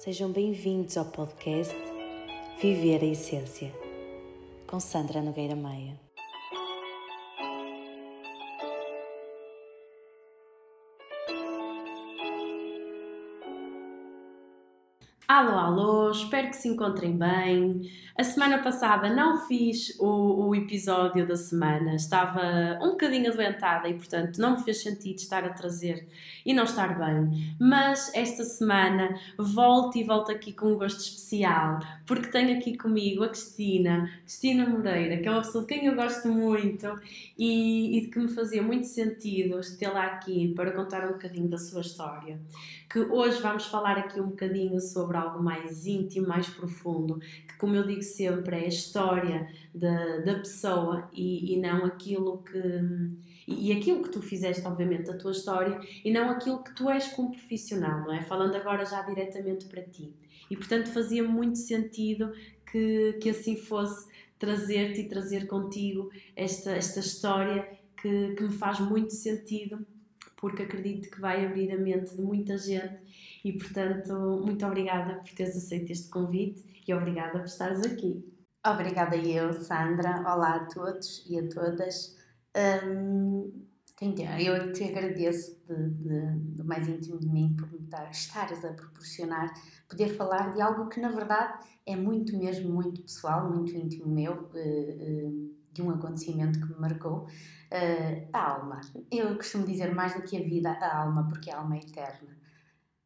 Sejam bem-vindos ao podcast Viver a Essência, com Sandra Nogueira Maia. Alô, alô, espero que se encontrem bem. A semana passada não fiz o, o, episódio da semana, estava um bocadinho adoentada e, portanto, não me fez sentido estar a trazer e não estar bem. Mas esta semana volto e volto aqui com um gosto especial, porque tenho aqui comigo a Cristina, Cristina Moreira, que é uma pessoa de quem eu gosto muito e, e de que me fazia muito sentido tê-la aqui para contar um bocadinho da sua história que hoje vamos falar aqui um bocadinho sobre algo mais íntimo, mais profundo, que como eu digo sempre é a história da, da pessoa e, e não aquilo que e, aquilo que tu fizeste, obviamente, a tua história e não aquilo que tu és como profissional, não é? Falando agora já diretamente para ti. E portanto fazia muito sentido que, que assim fosse trazer-te e trazer contigo esta, esta história que, que me faz muito sentido porque acredito que vai abrir a mente de muita gente e, portanto, muito obrigada por teres aceito este convite e obrigada por estares aqui. Obrigada eu, Sandra. Olá a todos e a todas. Hum, eu te agradeço de, de, do mais íntimo de mim por me dar, estares a proporcionar poder falar de algo que, na verdade, é muito mesmo, muito pessoal, muito íntimo meu, eh, eh, de um acontecimento que me marcou uh, a alma. Eu costumo dizer mais do que a vida, a alma, porque a alma é eterna.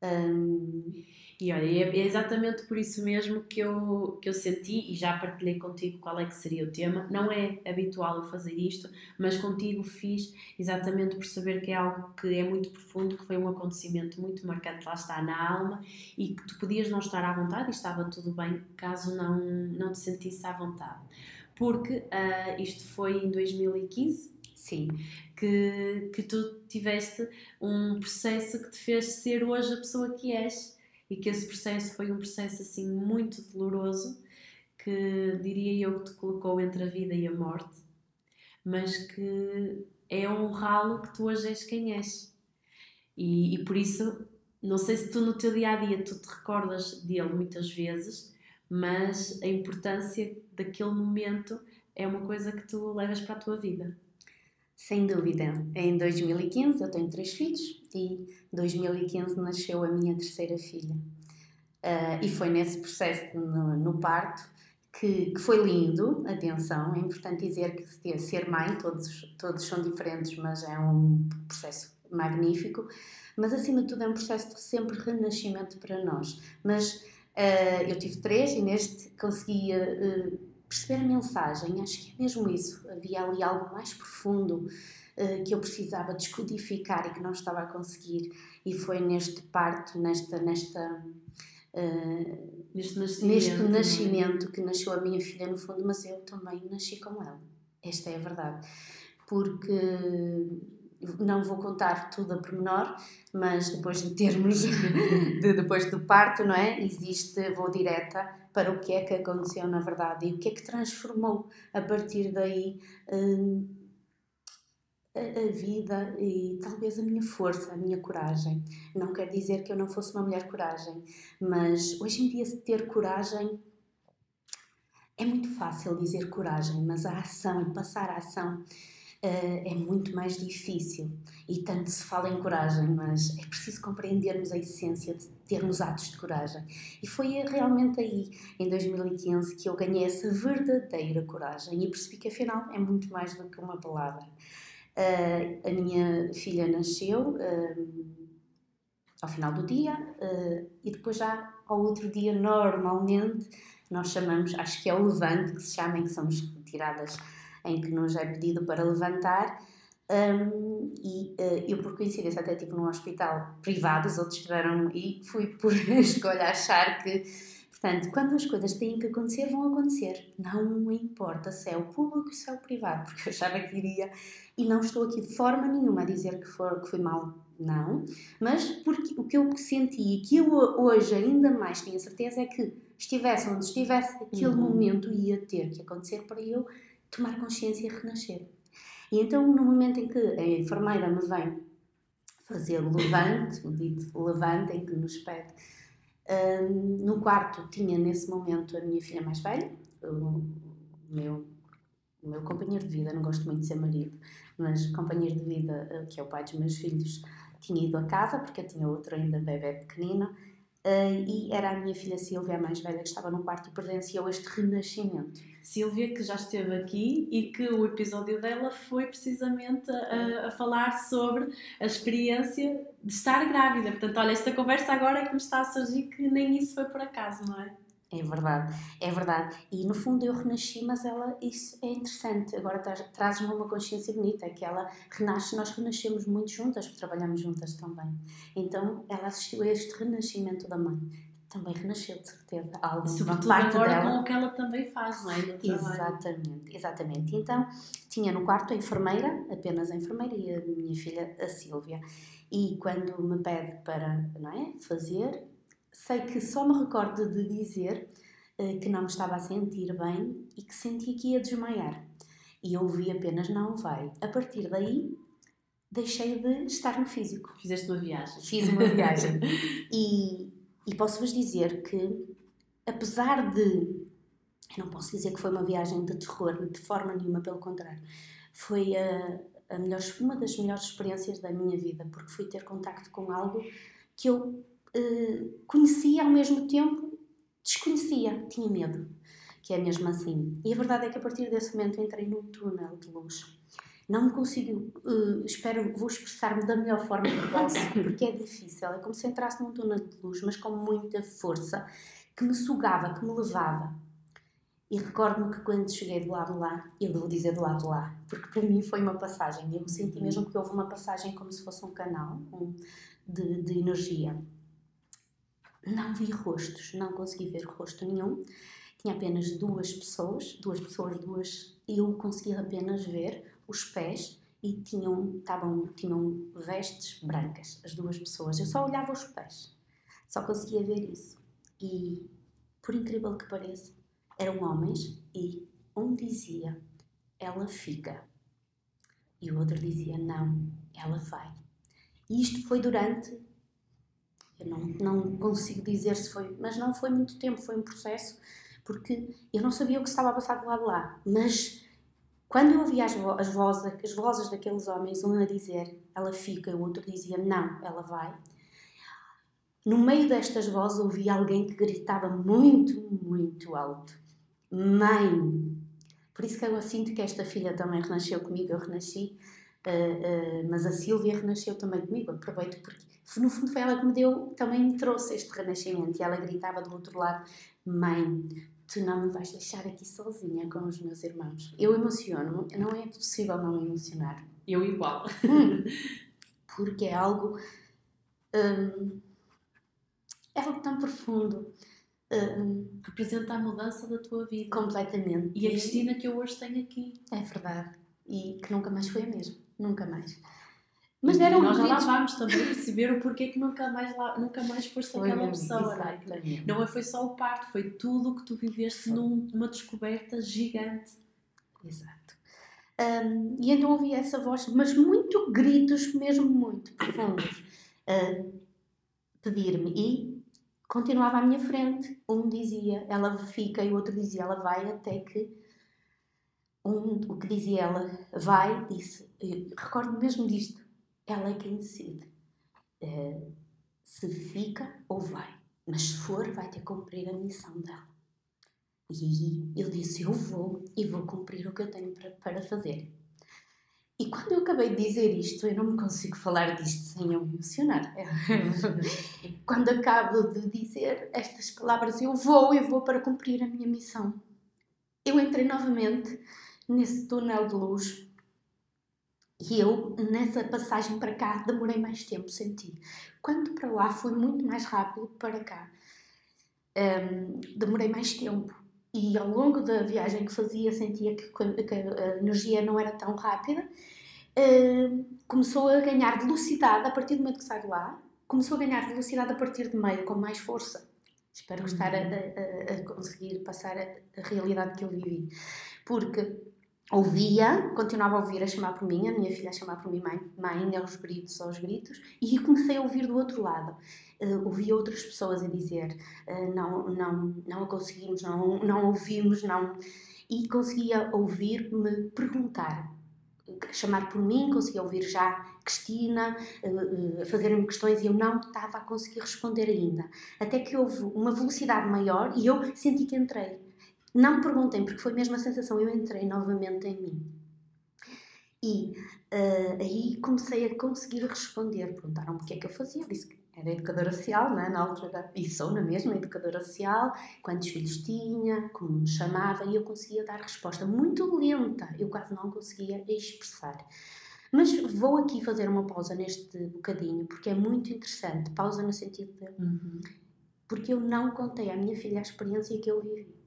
Um... E olha, é exatamente por isso mesmo que eu, que eu senti e já partilhei contigo qual é que seria o tema. Não é habitual eu fazer isto, mas contigo fiz exatamente por saber que é algo que é muito profundo, que foi um acontecimento muito marcante, lá está, na alma, e que tu podias não estar à vontade e estava tudo bem caso não, não te sentisse à vontade. Porque uh, isto foi em 2015, Sim. Que, que tu tiveste um processo que te fez ser hoje a pessoa que és e que esse processo foi um processo assim muito doloroso que diria eu que te colocou entre a vida e a morte, mas que é honrá-lo que tu hoje és quem és. E, e por isso, não sei se tu no teu dia a dia tu te recordas dele muitas vezes, mas a importância daquele momento é uma coisa que tu levas para a tua vida. Sem dúvida. Em 2015 eu tenho três filhos e em 2015 nasceu a minha terceira filha. Uh, e foi nesse processo no, no parto que, que, foi lindo, atenção, é importante dizer que ser mãe, todos, todos são diferentes, mas é um processo magnífico, mas acima de tudo é um processo de sempre renascimento para nós. Mas uh, eu tive três e neste conseguia uh, perceber a mensagem, acho que é mesmo isso. Havia ali algo mais profundo uh, que eu precisava descodificar e que não estava a conseguir. E foi neste parto, nesta. nesta uh, neste, nascimento, neste é? nascimento que nasceu a minha filha, no fundo, mas eu também nasci com ela. Esta é a verdade. Porque não vou contar tudo a pormenor, mas depois de termos, de, depois do parto, não é? Existe, vou direta para o que é que aconteceu na verdade e o que é que transformou a partir daí hum, a, a vida e talvez a minha força, a minha coragem. Não quer dizer que eu não fosse uma mulher coragem, mas hoje em dia ter coragem é muito fácil dizer coragem, mas a ação, passar a ação é muito mais difícil. E tanto se fala em coragem, mas é preciso compreendermos a essência de termos atos de coragem. E foi realmente aí, em 2015, que eu ganhei essa verdadeira coragem e percebi que afinal é muito mais do que uma palavra. Uh, a minha filha nasceu uh, ao final do dia e depois já ao outro dia, normalmente, nós chamamos, acho que é o levante, que se chama, em que somos tiradas em que nos é pedido para levantar. Um, e uh, eu, por coincidência, até estive num hospital privado, os outros tiveram, e fui por escolha achar que, portanto, quando as coisas têm que acontecer, vão acontecer. Não importa se é o público ou se é o privado, porque eu achava que iria, e não estou aqui de forma nenhuma a dizer que, for, que foi mal, não, mas porque o que eu senti e que eu hoje ainda mais tenho certeza é que estivesse onde estivesse, aquele uhum. momento ia ter que acontecer para eu tomar consciência e renascer. E então, no momento em que a enfermeira me vem fazer o levante, o dito levante, em que nos pede, Um, no quarto tinha nesse momento a minha filha mais velha, o meu, o meu companheiro de vida, não gosto muito de ser marido, mas companheiro de vida, eh, que é o pai dos meus filhos, tinha ido a casa, porque eu tinha outro ainda bebê pequenino, Uh, e era a minha filha Silvia, a mais velha, que estava no quarto e presenciou este renascimento. Silvia, que já esteve aqui e que o episódio dela foi precisamente a, a, falar sobre a experiência de estar grávida. Portanto, olha, esta conversa agora é que me está a surgir que nem isso foi por acaso, não é? É verdade, é verdade. E no fundo eu renasci, mas ela, isso é interessante. Agora trazes-me uma consciência bonita, que ela renasce, nós renascemos muito juntas, porque trabalhamos juntas também. Então ela assistiu a este renascimento da mãe. Também renasceu, de certeza. Algo Sobretudo agora dela. com o que ela também faz, não é? exatamente, exatamente. Então tinha no quarto a enfermeira, apenas a enfermeira, e a minha filha, a Sílvia. E quando me pede para não é, fazer, sei que só me recordo de dizer uh, que não me estava a sentir bem e que sentia que ia desmaiar. E eu ouvi apenas não vai. A partir daí, deixei de estar no físico. Fizeste uma viagem. Fiz uma viagem. e, e posso-vos dizer que, apesar de. Eu não posso dizer que foi uma viagem de terror, de forma nenhuma, pelo contrário. Foi a, a melhor, uma das melhores experiências da minha vida, porque fui ter contacto com algo que eu eh, conhecia ao mesmo tempo desconhecia, tinha medo, que é mesmo assim. E a verdade é que a partir desse momento entrei num túnel de luz. Não me consigo, uh, espero, vou expressar-me da melhor forma que posso, porque é difícil. É como se entrasse num túnel de luz, mas com muita força, que me sugava, que me levava. E recordo-me que quando cheguei do lado de lá, eu devo dizer do lado de lá, porque para mim foi uma passagem. Eu senti mesmo que houve uma passagem como se fosse um canal um, de, de energia não vi rostos, não consegui ver rosto nenhum. Tinha apenas duas pessoas, duas pessoas, duas. Eu conseguia apenas ver os pés e tinham, tavam, tinham vestes brancas, as duas pessoas. Eu só olhava os pés, só conseguia ver isso. E, por incrível que pareça, eram homens e um dizia: Ela fica. E o outro dizia: Não, ela vai. E isto foi durante eu não, não consigo dizer se foi, mas não foi muito tempo, foi um processo, porque eu não sabia o que estava a passar do lado lá. Mas quando eu ouvia as, as, vozes, as vozes daqueles homens, um a dizer ela fica, o outro dizia não, ela vai. No meio destas vozes ouvi alguém que gritava muito, muito alto: Mãe! Por isso que eu sinto que esta filha também renasceu comigo, eu renasci, uh, uh, mas a Sílvia renasceu também comigo. Aproveito porque no fundo foi ela que me deu, também me trouxe este renascimento. E ela gritava do outro lado: Mãe, tu não me vais deixar aqui sozinha com os meus irmãos. Eu emociono, não é possível não me emocionar. Eu igual. Hum, porque é algo. Hum, é algo tão profundo. Hum, Representa a mudança da tua vida. Completamente. E a Cristina que eu hoje tenho aqui. É verdade. E que nunca mais foi a mesma. Nunca mais. Mas eram nós já lá vamos também perceber o porquê que nunca mais, lá, nunca mais foste foi aquela pessoa. Exatamente. Não é? foi só o parto, foi tudo o que tu viveste num, numa descoberta gigante. Exato. Um, e então ouvi essa voz, mas muito gritos, mesmo muito profundos, uh, pedir-me. E continuava à minha frente. Um dizia, ela fica, e o outro dizia, ela vai, até que um, o que dizia ela, vai, disse, recordo mesmo disto ela é quem decide uh, se fica ou vai. Mas se for, vai ter que cumprir a missão dela. E aí eu disse: Eu vou e vou cumprir o que eu tenho para, para fazer. E quando eu acabei de dizer isto, eu não me consigo falar disto sem eu me emocionar. quando acabo de dizer estas palavras, eu vou, eu vou para cumprir a minha missão. Eu entrei novamente nesse túnel de luz e eu, nessa passagem para cá, demorei mais tempo, senti. Quando para lá foi muito mais rápido para cá. Um, demorei mais tempo. E ao longo da viagem que fazia, sentia que, que a energia não era tão rápida. Um, começou a ganhar velocidade a partir do momento que sai de lá. Começou a ganhar velocidade a partir de meio, com mais força. Espero uhum. estar a, a, a, conseguir passar a, a realidade que eu vivi. Porque ouvia, continuava a ouvir a chamar por mim, a minha filha a chamar por mim mãe, mãe, aos gritos, aos gritos, e comecei a ouvir do outro lado. Uh, ouvia outras pessoas a dizer uh, não, não, não a conseguimos, não, não ouvimos, não. E conseguia ouvir-me perguntar, chamar por mim, conseguia ouvir já Cristina uh, uh, fazerem-me questões e eu não estava a conseguir responder ainda. Até que houve uma velocidade maior e eu senti que entrei. Não me perguntem, porque foi mesmo a sensação, eu entrei novamente em mim. E uh, aí comecei a conseguir responder. Perguntaram-me o que é que eu fazia. Disse que era educadora social, né, na altura, e sou na mesma educadora social, quantos filhos tinha, como me chamava, e eu conseguia dar resposta muito lenta, eu quase não conseguia expressar. Mas vou aqui fazer uma pausa neste bocadinho, porque é muito interessante. Pausa no sentido de. Uhum. Porque eu não contei à minha filha a experiência que eu vivi.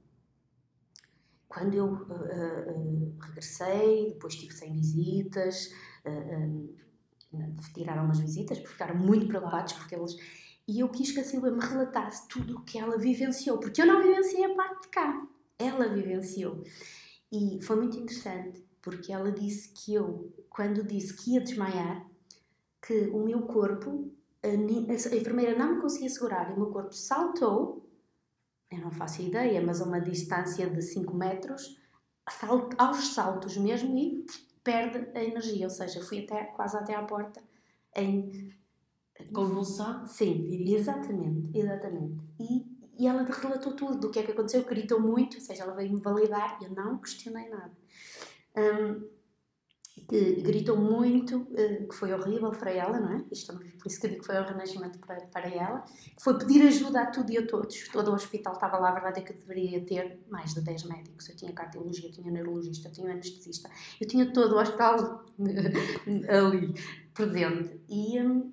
Quando eu uh, uh, regressei, depois tive 100 visitas, uh, tiraram umas visitas porque ficaram muito preocupados porque eles e eu quis que a Silvia me relatasse tudo o que ela vivenciou porque eu não vivenciei a parte de cá ela vivenciou. E foi muito interessante porque ela disse que eu quando disse que ia desmaiar que o meu corpo a, a enfermeira não me conseguia segurar e o meu corpo saltou eu não faço ideia mas a uma distância de 5 metros aos saltos mesmo e perde a energia, ou seja, fui até, quase até à porta em convulsão? Sim, diria. exatamente, exatamente. E, e ela relatou tudo do que é que aconteceu, gritou muito, ou seja, ela veio-me validar e eu não questionei nada. Um, que gritou muito, eh, que foi horrível para ela, não é? Isto, por isso que eu digo que foi o renascimento para, para ela, foi pedir ajuda a tudo e a todos. Todo o hospital estava lá, a verdade é que deveria ter mais de 10 médicos. Eu tinha cardiologia, eu tinha neurologista, eu tinha anestesista, eu tinha todo o hospital ali presente. E. Hum,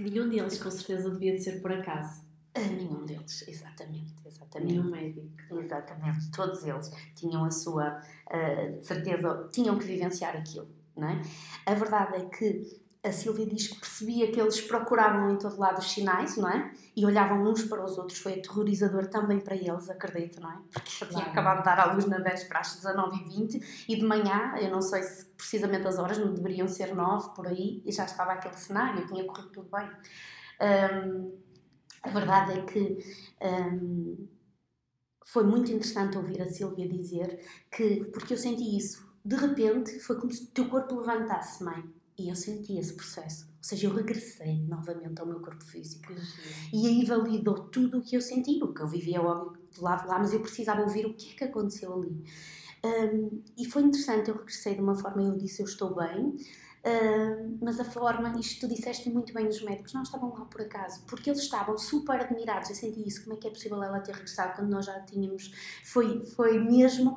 Nenhum deles, com certeza, devia de ser por acaso. A nenhum deles, exatamente, exatamente. Nenhum médico. Exatamente, todos eles tinham a sua uh, certeza, tinham que vivenciar aquilo, não é? A verdade é que a Silvia diz que percebia que eles procuravam em todo lado os sinais, não é? E olhavam uns para os outros, foi aterrorizador também para eles, acredito, não é? Porque eu tinha acabado de dar à luz na 10 para as 19h20 e de manhã, eu não sei se precisamente as horas, não deveriam ser 9 por aí, e já estava aquele cenário, tinha corrido tudo bem. Um, a verdade é que um, foi muito interessante ouvir a Silvia dizer que, porque eu senti isso, de repente foi como se o teu corpo levantasse, mãe. E eu senti esse processo. Ou seja, eu regressei novamente ao meu corpo físico. E aí validou tudo o que eu senti, o que eu vivia óbvio do lado lá, mas eu precisava ouvir o que é que aconteceu ali. Um, e foi interessante, eu regressei de uma forma, eu disse, eu estou bem, Mas a forma, isto tu disseste muito bem, os médicos não estavam lá por acaso, porque eles estavam super admirados. Eu senti isso, como é que é possível ela ter regressado quando nós já tínhamos. Foi, foi mesmo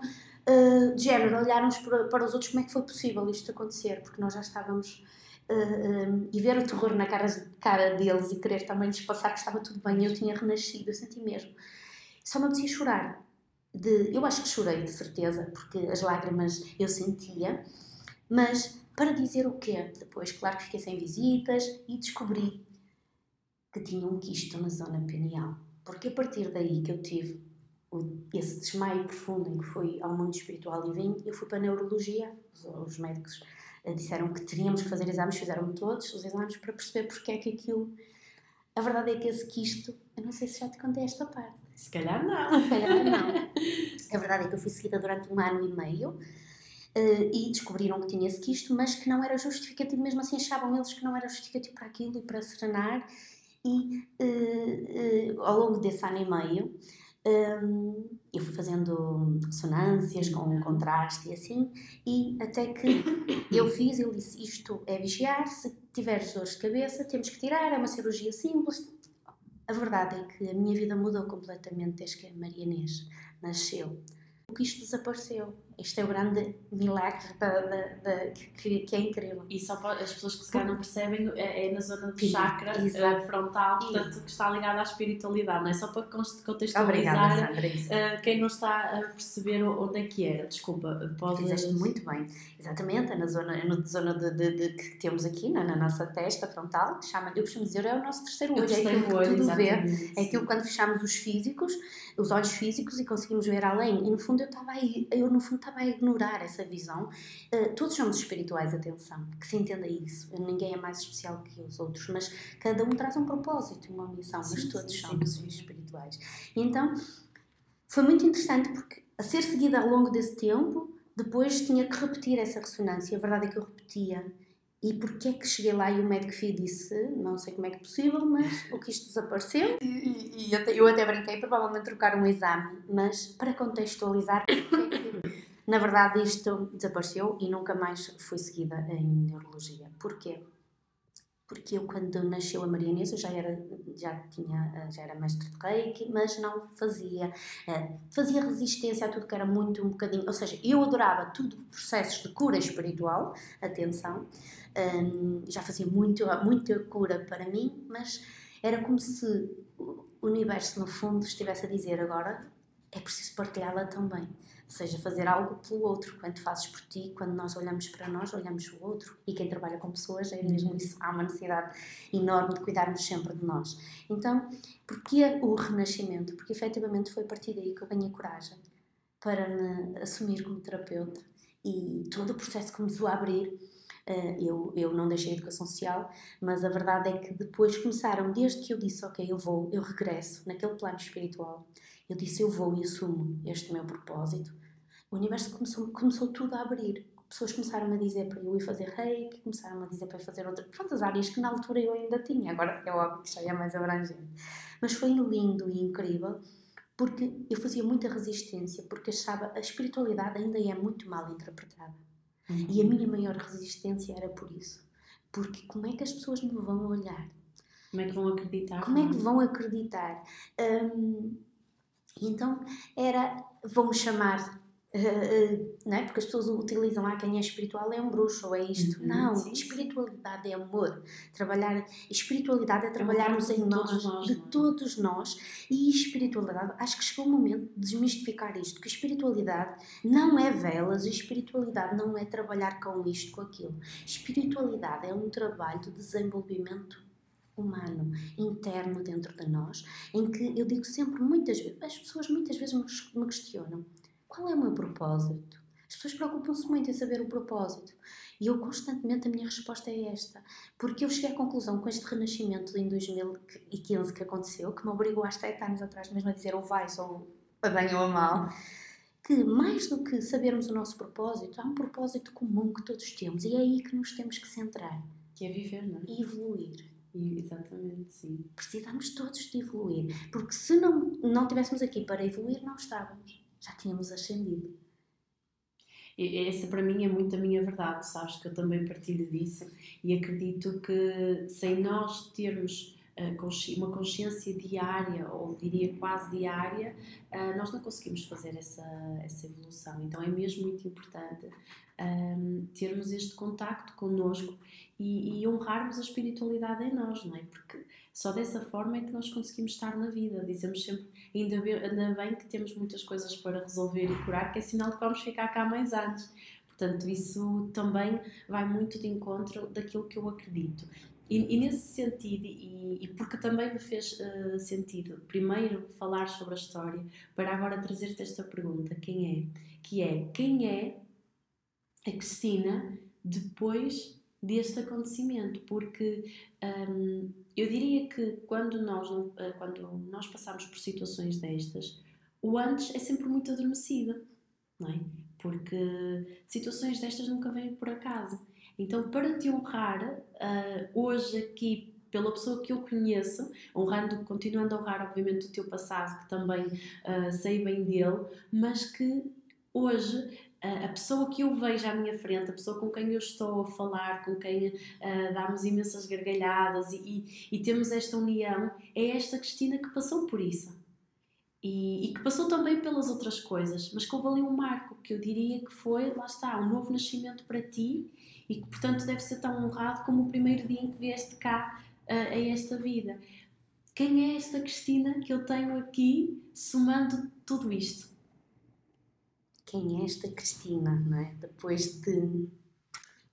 uh, de género, olharmos para, para os outros, como é que foi possível isto acontecer, porque nós já estávamos. Uh, e ver o terror na cara, cara deles e querer também lhes passar que estava tudo bem, eu tinha renascido, eu senti mesmo. Só me apetecia chorar. De, eu acho que chorei, de certeza, porque as lágrimas eu sentia, mas para dizer o quê? Depois, claro que fiquei sem visitas e descobri que tinha um quisto na zona pineal. Porque a partir daí que eu tive esse desmaio profundo em que fui ao mundo espiritual e vim, eu fui para a neurologia. Os, os médicos eh, disseram que teríamos que fazer exames, fizeram todos os exames para perceber porque é que aquilo. A verdade é que esse quisto, eu não sei se já te contei esta parte. Se calhar não. Se calhar não. A verdade é que eu fui seguida durante um ano e meio Uh, e descobriram que tinha quisto, mas que não era justificativo, mesmo assim achavam eles que não era justificativo para aquilo e para serenar. E uh, uh, ao longo desse ano e meio, um, eu fui fazendo ressonâncias com contraste e assim, e até que eu fiz, ele disse: Isto é vigiar, se tiveres dores de cabeça, temos que tirar, é uma cirurgia simples. A verdade é que a minha vida mudou completamente desde que a Maria Inês nasceu que isto desapareceu. Isto é o grande milagre da, da, da que, que, é incrível. E só para as pessoas que se calhar não percebem, é, é na zona do chakra uh, frontal, portanto, que está ligada à espiritualidade, não é? Só para contextualizar Obrigada, uh, quem não está a perceber onde é que era. Desculpa, pode... Fizeste muito bem. Exatamente, é na zona, é na zona de, de, de, que temos aqui, na, na nossa testa frontal, que chama, eu costumo dizer, é o nosso terceiro olho. É terceiro é aquilo olho, que tudo vê. É aquilo quando fechamos os físicos, os olhos físicos e conseguimos ver além. E no fundo eu estava aí, eu no fundo estava a ignorar essa visão. Uh, todos somos espirituais, atenção, que se entenda isso. Ninguém é mais especial que os outros, mas cada um traz um propósito, uma missão, sim, mas todos sim, somos sim, espirituais. E então, foi muito interessante porque, a ser seguida ao longo desse tempo, depois tinha que repetir essa ressonância. A verdade é que eu repetia e porquê é que cheguei lá e o médico FI disse, não sei como é que é possível, mas o que isto desapareceu. E, e eu, até brinquei, provavelmente trocar um exame, mas para contextualizar, é na verdade isto desapareceu e nunca mais fui seguida em neurologia. Porquê? Porque eu quando nasceu a Maria Inês, eu já era, já tinha, já era mestre de reiki, mas não fazia, eh, fazia resistência a tudo que era muito um bocadinho, ou seja, eu adorava tudo processos de cura espiritual, atenção, um, já fazia muito, muita cura para mim, mas era como se o universo, no fundo, estivesse a dizer agora é preciso partilhá-la também. Ou seja, fazer algo pelo outro. Quando fazes por ti, quando nós olhamos para nós, olhamos o outro. E quem trabalha com pessoas é mesmo uhum. isso. Há uma necessidade enorme de cuidarmos sempre de nós. Então, porquê o renascimento? Porque efetivamente foi a partir daí que eu ganhei coragem para me assumir como terapeuta. E todo o processo começou a abrir Uh, eu, eu não deixei a educação social, mas a verdade é que depois começaram, desde que eu disse, ok, eu vou, eu regresso naquele plano espiritual, eu disse, eu vou e assumo este meu propósito, o universo começou, começou tudo a abrir. Pessoas começaram a dizer para eu ir fazer reiki, começaram a dizer para eu fazer outras, outras áreas que na altura eu ainda tinha, agora é óbvio que já é mais abrangente. Mas foi lindo e incrível porque eu fazia muita resistência, porque achava a espiritualidade ainda é muito mal interpretada. Uhum. E a minha maior resistência era por isso. Porque como é que as pessoas me vão olhar? Como é que vão acreditar? Como é que vão acreditar? Um, então era, vão chamar Uh, não é? Porque as pessoas utilizam ah, quem é espiritual é um bruxo ou é isto. Uhum, não, sim, espiritualidade sim. é amor. Trabalhar, espiritualidade é, é trabalharmos em nós, de, nós, de todos nós. E espiritualidade, acho que chegou o momento de desmistificar isto, que espiritualidade não é velas, espiritualidade não é trabalhar com isto, com aquilo. Espiritualidade é um trabalho de desenvolvimento humano, interno dentro de nós, em que eu digo sempre, muitas vezes, as pessoas muitas vezes me questionam qual é o meu propósito? As pessoas preocupam-se muito em saber o propósito. E eu constantemente, a minha resposta é esta. Porque eu cheguei à conclusão com este renascimento em 2015 que aconteceu, que me obrigou há sete anos atrás mesmo a dizer ou vais ou a bem ou a mal, que mais do que sabermos o nosso propósito, há um propósito comum que todos temos e é aí que nos temos que centrar. Que é viver, não é? E evoluir. E, exatamente, sim. Precisamos todos de evoluir. Porque se não, não estivéssemos aqui para evoluir, não estávamos já tínhamos ascendido. Essa para mim é muito a minha verdade, sabes que eu também partilho disso e acredito que sem nós termos uma consciência diária, ou diria quase diária, eh, nós não conseguimos fazer essa, essa evolução. Então é mesmo muito importante um, termos este contacto connosco e, e, honrarmos a espiritualidade em nós, não é? Porque só dessa forma é que nós conseguimos estar na vida. Dizemos sempre, ainda bem, ainda bem que temos muitas coisas para resolver e curar, que é sinal de que vamos ficar cá mais anos. Portanto, isso também vai muito de encontro daquilo que eu acredito. E, e nesse sentido, e, e, porque também me fez uh, sentido, primeiro falar sobre a história, para agora trazer-te esta pergunta: quem é? Que é quem é a Cristina depois deste acontecimento? Porque um, eu diria que quando nós, eh, quando nós passamos por situações destas, o antes é sempre muito adormecido, não é? Porque situações destas nunca vêm por acaso. Então, para te honrar, uh, hoje aqui, pela pessoa que eu conheço, honrando, continuando a honrar, obviamente, o teu passado, que também uh, sei bem dele, mas que hoje a pessoa que eu vejo à minha frente, a pessoa com quem eu estou a falar, com quem uh, damos imensas gargalhadas e, e, e, temos esta união, é esta Cristina que passou por isso. E, e, que passou também pelas outras coisas, mas que houve ali um marco que eu diria que foi, lá está, um novo nascimento para ti e que, portanto, deve ser tão honrado como o primeiro dia em que vieste cá uh, a esta vida. Quem é esta Cristina que eu tenho aqui somando tudo isto? quem é esta Cristina, não é? Depois de,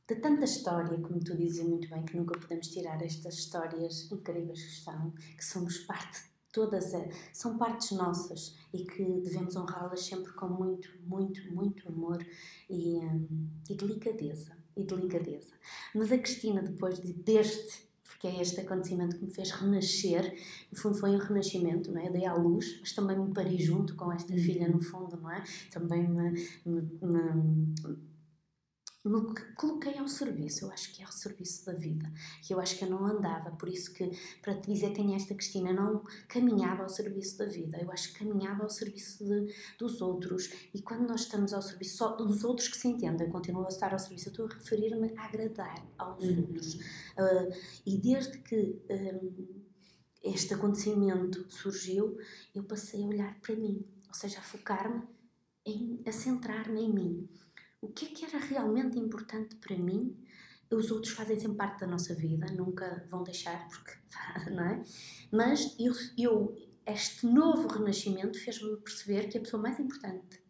de tanta história, como tu dizes muito bem, que nunca podemos tirar estas histórias incríveis que estão, que somos parte Todas é, são partes nossas e que devemos honrá-las sempre com muito, muito, muito amor e, hum, e delicadeza. E delicadeza. Mas a Cristina, depois de, deste porque é este acontecimento que me fez renascer. No fundo, foi um renascimento, não é? Dei à luz, mas também me pari junto com esta filha, no fundo, não é? Também me, me, me me coloquei ao serviço, eu acho que é ao serviço da vida, que eu acho que eu não andava, por isso que, para te dizer quem é esta Cristina, não caminhava ao serviço da vida, eu acho que caminhava ao serviço de, dos outros, e quando nós estamos ao serviço só dos outros que se entendem, continuo a estar ao serviço, eu estou a referir-me a agradar aos uhum. outros, uh, e desde que um, este acontecimento surgiu, eu passei a olhar para mim, ou seja, a focar-me, a centrar-me em mim, o que é que era realmente importante para mim. Os outros fazem sempre parte da nossa vida, nunca vão deixar, porque, não é? Mas eu, eu este novo renascimento fez-me perceber que a pessoa mais importante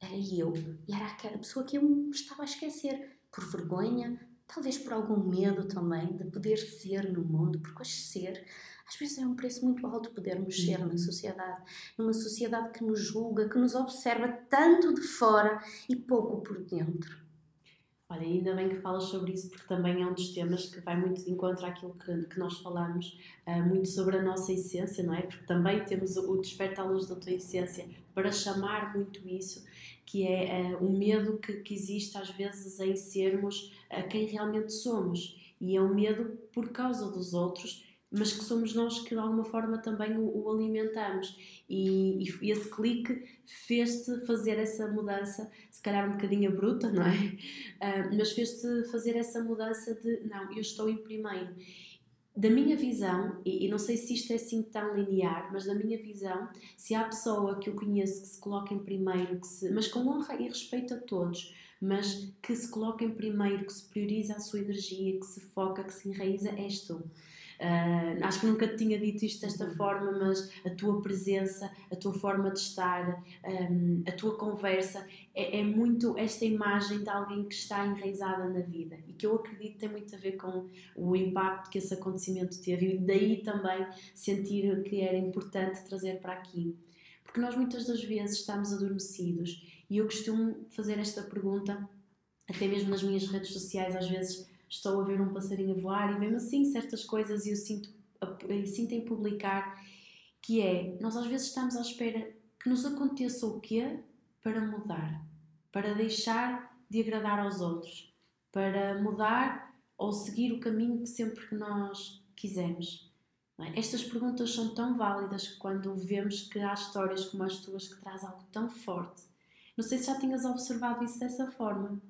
era eu. E era a pessoa que eu me estava a esquecer, por vergonha, talvez por algum medo também de poder ser no mundo, porque hoje ser às vezes é um preço muito alto podermos ser na uhum. sociedade, numa sociedade que nos julga, que nos observa tanto de fora e pouco por dentro. Olha, ainda bem que falas sobre isso, porque também é um dos temas que vai muito de encontro àquilo que, que nós falamos, uh, muito sobre a nossa essência, não é? Porque também temos o despertar à luz da tua essência para chamar muito isso, que é uh, o medo que, que existe às vezes em sermos uh, quem realmente somos. E é um medo por causa dos outros mas que somos nós que de alguma forma também o, o alimentamos. E, e, esse clique fez-te fazer essa mudança, se calhar um bocadinho bruta, não é? Uh, mas fez-te fazer essa mudança de não, eu estou em primeiro. Da minha visão, e, e, não sei se isto é assim tão linear, mas da minha visão, se há pessoa que eu conheço que se coloca em primeiro, se, mas com honra e respeito a todos, mas que se coloca em primeiro, que se prioriza a sua energia, que se foca, que se enraiza, és tu. Uh, acho que nunca te tinha dito isto desta uhum. forma, mas a tua presença, a tua forma de estar, um, a tua conversa é, é, muito esta imagem de alguém que está enraizada na vida e que eu acredito tem muito a ver com o impacto que esse acontecimento teve e daí também sentir que era importante trazer para aqui. Porque nós muitas das vezes estamos adormecidos e eu costumo fazer esta pergunta até mesmo nas minhas redes sociais, às vezes estou a ver um passarinho voar e vemos assim certas coisas eu sinto, eu sinto em publicar que é, nós às vezes estamos à espera que nos aconteça o quê para mudar, para deixar de agradar aos outros, para mudar ou seguir o caminho que sempre que nós quisermos. É? Estas perguntas são tão válidas quando vemos que há histórias como as tuas que traz algo tão forte. Não sei se já tinhas observado isso dessa forma.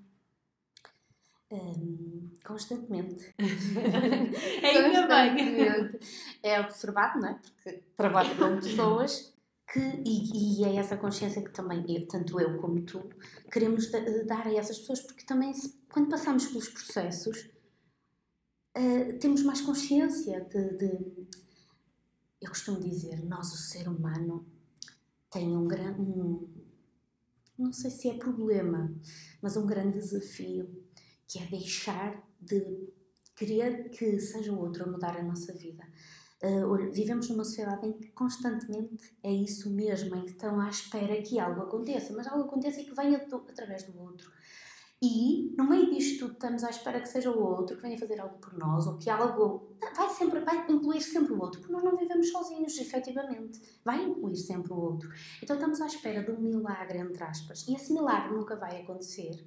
Um, constantemente. Ainda bem. É observado, não é? Porque trabalho com pessoas que, e, e, é essa consciência que também eu, tanto eu como tu, queremos dar a essas pessoas, porque também quando passamos pelos processos uh, temos mais consciência de, de, Eu costumo dizer, nós, o ser humano, tem um grande. Um, não sei se é problema, mas um grande desafio que é deixar de querer que seja o outro a mudar a nossa vida. Uh, vivemos numa sociedade em que constantemente é isso mesmo, em que estão à espera que algo aconteça, mas algo aconteça e que venha do, através do outro. E, no meio disto tudo, estamos à espera que seja o outro que venha fazer algo por nós, ou que algo vai sempre, vai incluir sempre o outro, porque nós não vivemos sozinhos, efetivamente. Vai incluir sempre o outro. Então estamos à espera de um milagre, entre aspas. E esse milagre nunca vai acontecer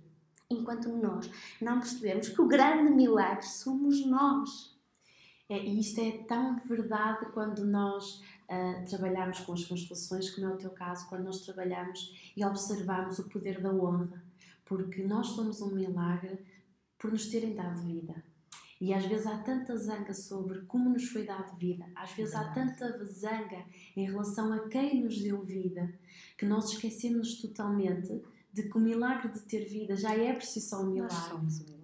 enquanto nós não percebemos que o grande milagre somos nós. É, e isto é tão verdade quando nós uh, trabalhamos com as constelações, como é o teu caso, quando nós trabalhamos e observamos o poder da honra, porque nós somos um milagre por nos terem dado vida. E às vezes há tanta zanga sobre como nos foi dado vida, às vezes há tanta zanga em relação a quem nos deu vida, que nós esquecemos totalmente de que o milagre de ter vida já é por si só um milagre. Nós somos um milagre.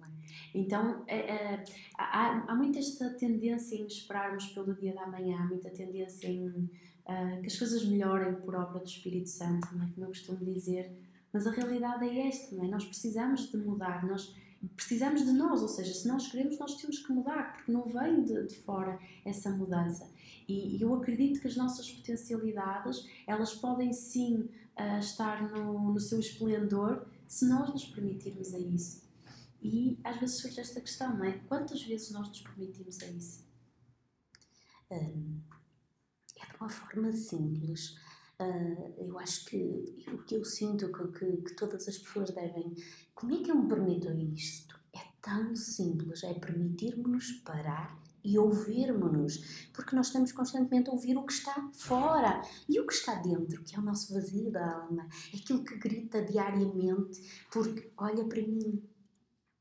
Então, é, é, há, há muita esta tendência em esperarmos pelo dia da manhã, há muita tendência em uh, que as coisas melhorem por obra do Espírito Santo, não é? como eu costumo dizer, mas a realidade é esta, não é? Nós precisamos de mudar, nós, precisamos de nós, ou seja, se nós queremos, nós temos que mudar, porque não vem de, de fora essa mudança. E, e, eu acredito que as nossas potencialidades, elas podem sim uh, estar no, no seu esplendor se nós nos permitirmos a isso. E às vezes surge esta questão, não é? Quantas vezes nós nos permitimos a isso? Hum, é de uma forma simples. Uh, eu acho que o que eu sinto que, que, que, todas as pessoas devem. Como é que eu me permito isto? É tão simples, é permitirmos-nos parar e ouvirmos-nos, porque nós estamos constantemente a ouvir o que está fora e o que está dentro, que é o nosso vazio da alma, é aquilo que grita diariamente, porque olha para mim,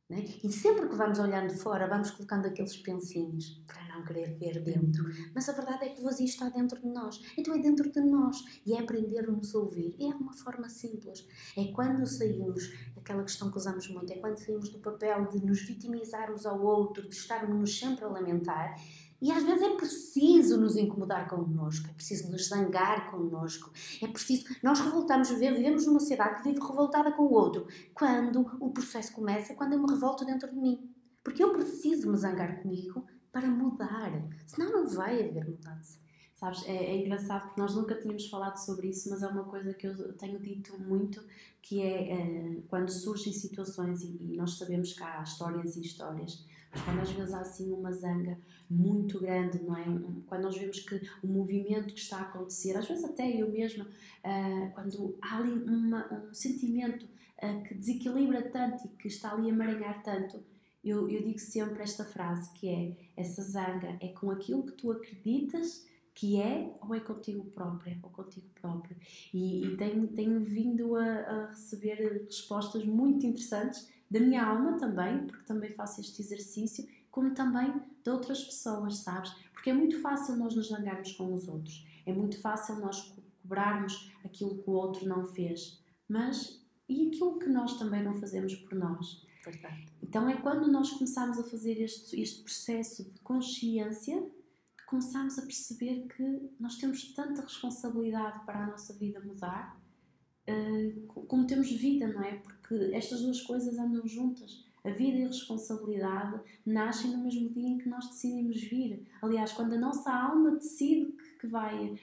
né? E sempre que vamos olhando fora, vamos colocando aqueles pensinhos para não querer ver dentro. Mas a verdade é que o vazio está dentro de nós. Então é dentro de nós. E é aprender-nos a ouvir. E é uma forma simples. É quando saímos, aquela questão que usamos muito, é quando saímos do papel de nos vitimizarmos ao outro, de estarmos sempre a lamentar e às vezes é preciso nos incomodar connosco, é preciso nos zangar connosco, é preciso. Nós revoltamos, vivemos numa sociedade que vive revoltada com o outro. Quando o processo começa, quando eu me revolto dentro de mim. Porque eu preciso me zangar comigo para mudar, senão não vai haver mudança. Sabes, é, é, engraçado porque nós nunca tínhamos falado sobre isso, mas é uma coisa que eu tenho dito muito, que é, é quando surgem situações, e, e, nós sabemos que há histórias e histórias, mas quando às vezes há assim uma zanga muito grande, não é? Quando nós vemos que o movimento que está a acontecer, às vezes até eu mesma, uh, quando há ali uma, um sentimento uh, que desequilibra tanto e que está ali a maranhar tanto, eu, eu digo sempre esta frase que é essa zanga é com aquilo que tu acreditas que é ou é contigo própria ou contigo próprio e, e tenho, tenho vindo a, a receber respostas muito interessantes da minha alma também, porque também faço este exercício, como também de outras pessoas, sabes? Porque é muito fácil nós nos zangarmos com os outros, é muito fácil nós cobrarmos aquilo que o outro não fez, mas e aquilo que nós também não fazemos por nós? Verdade. Então é quando nós começamos a fazer este, este processo de consciência que começamos a perceber que nós temos tanta responsabilidade para a nossa vida mudar uh, como temos vida, não é? Porque estas duas coisas andam juntas. A vida e a responsabilidade nascem no mesmo dia em que nós decidimos vir. Aliás, quando a nossa alma decide que vai uh,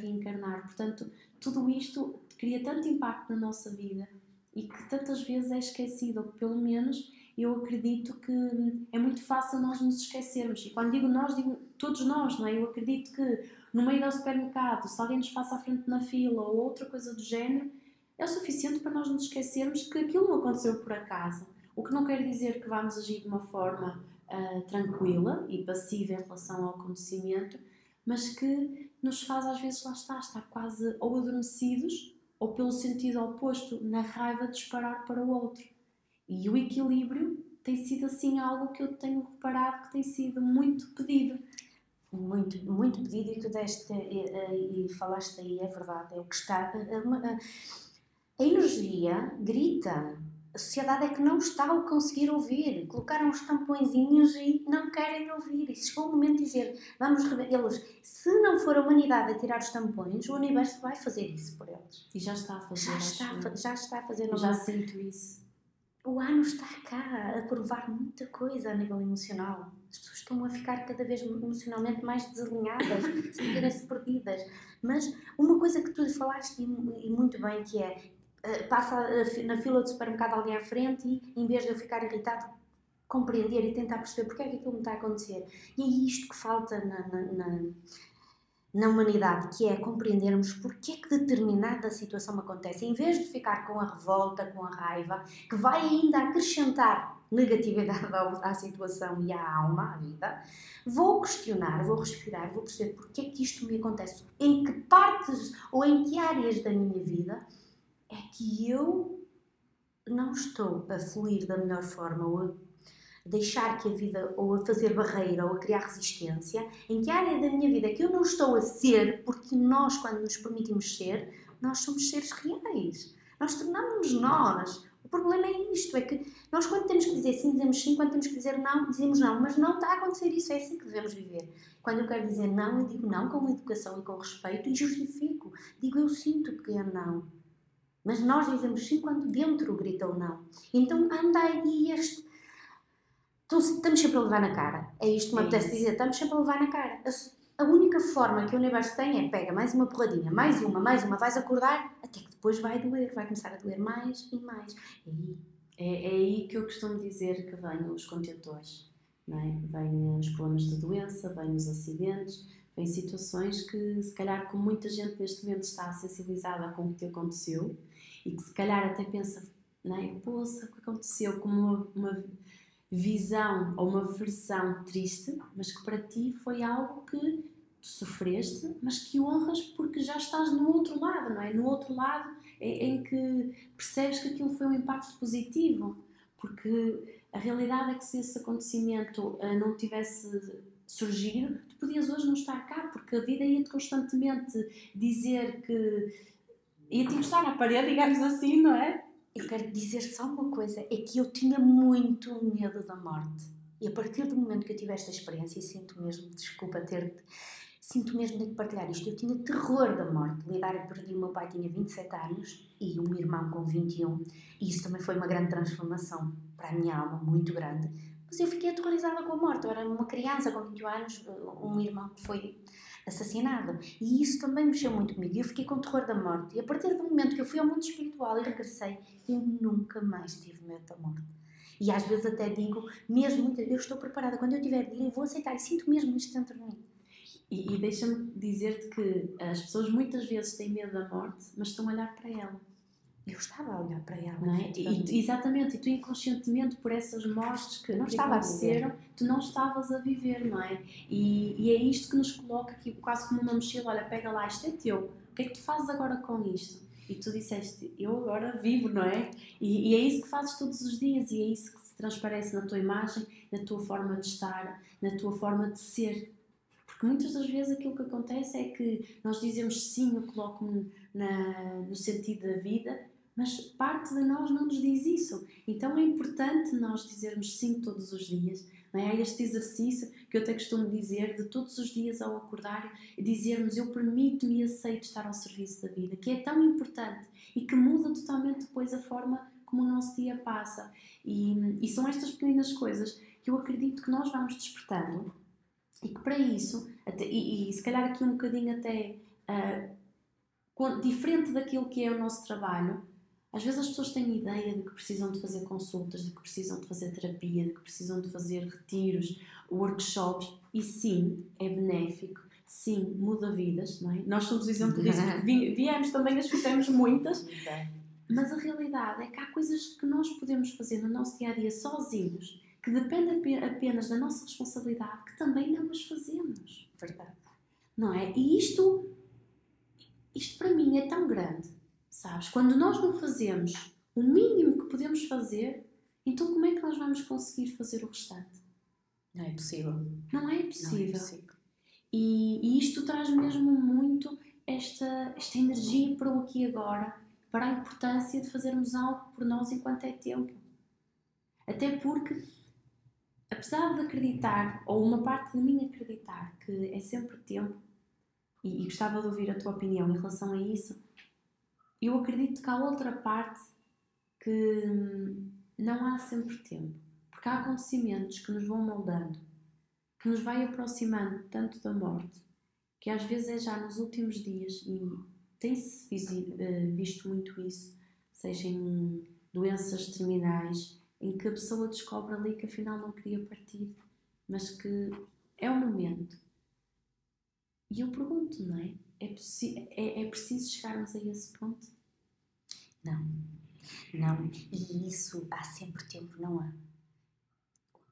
reencarnar. Portanto, tudo isto cria tanto impacto na nossa vida e que tantas vezes é esquecido, ou pelo menos eu acredito que é muito fácil nós nos esquecermos. E quando digo nós, digo todos nós, não é? Eu acredito que no meio do supermercado, se alguém nos passa à frente na fila ou outra coisa do género, é o suficiente para nós nos esquecermos que aquilo não aconteceu por acaso. O que não quer dizer que vamos agir de uma forma uh, tranquila e passiva em relação ao acontecimento, mas que nos faz às vezes lá está, estar quase ou adormecidos ou pelo sentido oposto, na raiva de disparar para o outro. E o equilíbrio tem sido assim algo que eu tenho reparado que tem sido muito pedido. Muito, muito pedido e tu deste e, e, falaste aí, é verdade, é o que está. A, a energia grita. A sociedade é que não está a conseguir ouvir. Colocaram os tampõezinhos e não querem ouvir. E chegou o momento de dizer, vamos eles, se não for a humanidade a tirar os tampões, o universo vai fazer isso por eles. E já está a fazer. Já está, já está a fazer. Já sinto isso. O ano está cá a provar muita coisa a nível emocional. As pessoas estão a ficar cada vez emocionalmente mais desalinhadas, sentirem-se perdidas. Mas uma coisa que tu falaste e muito bem que é eh, passa na fila do supermercado alguém à frente e, em vez de eu ficar irritado, compreender e tentar perceber porque é que aquilo me está a acontecer. E é isto que falta na, na, na, na humanidade, que é compreendermos porque é que determinada situação acontece. Em vez de ficar com a revolta, com a raiva, que vai ainda acrescentar negatividade à situação e à alma, à vida, vou questionar, vou respirar, vou perceber porque é que isto me acontece, em que partes ou em que áreas da minha vida é que eu não estou a fluir da melhor forma ou deixar que a vida, ou a fazer barreira, ou a criar resistência, em que área da minha vida que eu não estou a ser, porque nós, quando nos permitimos ser, nós somos seres reais. Nós tornamos-nos nós. O problema é isto, é que nós quando temos que dizer sim, dizemos sim, quando temos que dizer não, dizemos não, mas não está a acontecer isso, é assim que devemos viver. Quando eu quero dizer não, eu digo não com educação e com respeito e justifico. Digo eu sinto que é não. Mas nós dizemos sim quando dentro grita o não. Então anda aí este, estamos sempre a levar na cara. É isto que me É apetece dizer, estamos sempre a levar na cara. A, única forma que o universo tem é pega mais uma porradinha, mais uma, mais uma, vais acordar, até que depois vai doer, vai começar a doer mais e mais. E É, é aí que eu costumo dizer que vêm os contentores, não é? Vêm os problemas de doença, vêm os acidentes, vêm situações que, se calhar, como muita gente neste momento está sensibilizada com o que te aconteceu e que, se calhar, até pensa, não é? Poxa, o que aconteceu? Como uma, uma visão ou uma versão triste, mas que para ti foi algo que sofreste, mas que honras porque já estás no outro lado, não é? No outro lado em, em que percebes que aquilo foi um impacto positivo, porque a realidade é que se esse acontecimento ah, não tivesse surgido, tu podias hoje não estar cá, porque a vida ia-te constantemente dizer que ia-te encostar à parede, digamos assim, não é? Eu quero dizer só uma coisa: é que eu tinha muito medo da morte. E a partir do momento que eu tive esta experiência, e sinto mesmo, desculpa ter sinto mesmo de partilhar isto. Eu tinha terror da morte. Lidar, eu perdi o meu pai, tinha 27 anos, e o meu irmão com 21. E isso também foi uma grande transformação para a minha alma, muito grande. Mas eu fiquei aterrorizada com a morte. Eu era uma criança com 21 anos, um irmão que foi assassinado. E isso também mexeu muito comigo. Eu fiquei com terror da morte. E a partir do momento que eu fui ao mundo espiritual e regressei, eu nunca mais tive medo da morte. E às vezes até digo, mesmo muitas vezes, estou preparada. Quando eu tiver de ir, eu vou aceitar. E sinto mesmo isto dentro de mim. E, e deixa-me dizer-te que as pessoas muitas vezes têm medo da morte, mas estão a olhar para ela. Eu estava a olhar para ela. Não é? E, exatamente, e tu inconscientemente, por essas mortes que, Não que estava a aconteceram, tu não estavas a viver, não é? E, e é isto que nos coloca aqui, quase como uma mochila: olha, pega lá, isto é teu, o que é que tu fazes agora com isto? E tu disseste, eu agora vivo, não é? E, e é isso que fazes todos os dias, e é isso que se transparece na tua imagem, na tua forma de estar, na tua forma de ser. Porque muitas das vezes aquilo que acontece é que nós dizemos sim, eu coloco-me na- no sentido da vida, mas parte de nós não nos diz isso. Então é importante nós dizermos sim todos os dias. Não é? Há este exercício que eu até costumo dizer de todos os dias ao acordar e dizermos eu permito-me e aceito estar ao serviço da vida, que é tão importante e que muda totalmente depois a forma como o nosso dia passa. E, e são estas pequenas coisas que eu acredito que nós vamos despertando e que para isso, até, e, e se calhar aqui um bocadinho até com- diferente daquilo que é o nosso trabalho, às vezes as pessoas têm ideia de que precisam de fazer consultas, de que precisam de fazer terapia, de que precisam de fazer retiros, workshops, e sim, é benéfico, sim, muda vidas, não é? Nós somos exemplo disso, viemos também, as fizemos muitas, mas a realidade é que há coisas que nós podemos fazer no nosso dia a dia sozinhos, que dependem ape- apenas da nossa responsabilidade, que também não as fazemos Verdade. não é? E isto, isto para mim é tão grande, sabes? Quando nós não fazemos o mínimo que podemos fazer, então como é que nós vamos conseguir fazer o restante? Não é possível. Não é Não é possível. possível. E, e isto traz mesmo muito esta, esta energia para o aqui e agora, para a importância de fazermos algo por nós enquanto é tempo. Até porque, apesar de acreditar, ou uma parte de mim acreditar que é sempre tempo, e, e gostava de ouvir a tua opinião em relação a isso, eu acredito que há outra parte que hum, não há sempre tempo. Porque há acontecimentos que nos vão moldando, que nos vai aproximando tanto da morte, que às vezes é já nos últimos dias, e tem-se eh, visto muito isso, seja em doenças terminais, em que a pessoa descobre ali que afinal não queria partir, mas que é o momento. E eu pergunto, não é? É, é, é preciso chegarmos a esse ponto? Não. Não. E isso há sempre tempo, não há.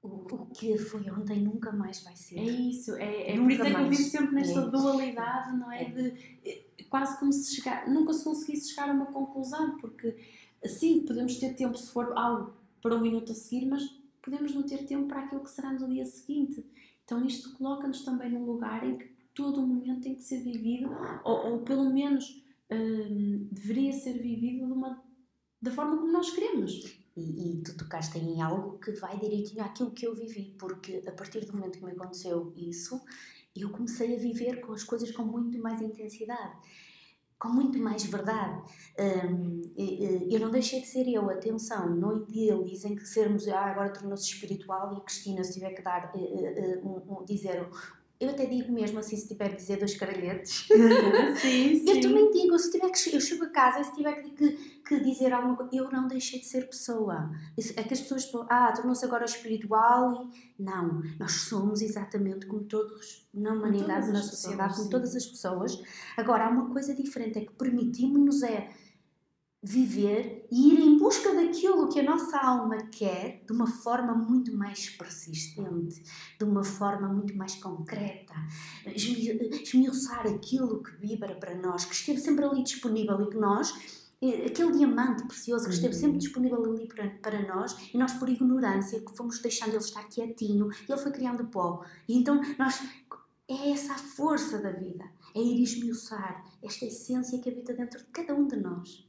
O, o que foi ontem nunca mais vai ser. É isso, é, é por Nunca isso é que eu vivo sempre nesta É. dualidade, não é? É. De eh, quase como se chegar, nunca se conseguisse chegar a uma conclusão, porque sim, podemos ter tempo se for algo para um minuto a seguir, mas podemos não ter tempo para aquilo que será no dia seguinte. Então isto coloca-nos também num lugar em que todo o momento tem que ser vivido, ou, ou pelo menos hum, deveria ser vivido de uma, da forma como nós queremos. E, e tu tocaste em algo que vai direitinho àquilo que eu vivi, porque a partir do momento que me aconteceu isso, eu comecei a viver com as coisas com muito mais intensidade. com muito mais verdade. Um, eu não deixei de ser eu, atenção, não idealizem que sermos, ah, agora tornou-se espiritual e a Cristina, se tiver que dar, uh, uh, um, dizer eu até digo mesmo assim, se tiver que dizer dois caralhetes. sim, sim. Eu também digo, se tiver que. Eu chego a casa e se tiver que, que, dizer alguma coisa, eu não deixei de ser pessoa. É que as pessoas. Ah, tornou-se agora espiritual e. Não, nós somos exatamente como todos na humanidade, na sociedade, pessoas, como todas as pessoas. Agora, há uma coisa diferente, é que permitimos-nos é viver e ir em busca daquilo que a nossa alma quer de uma forma muito mais persistente, de uma forma muito mais concreta, esmiuçar aquilo que vibra para nós, que esteve sempre ali disponível e que nós, eh, aquele diamante precioso que esteve sempre uhum. disponível ali para, para nós e nós por ignorância que fomos deixando ele estar quietinho, ele foi criando pó. E então nós é essa a força da vida, é ir esmiuçar esta essência que habita dentro de cada um de nós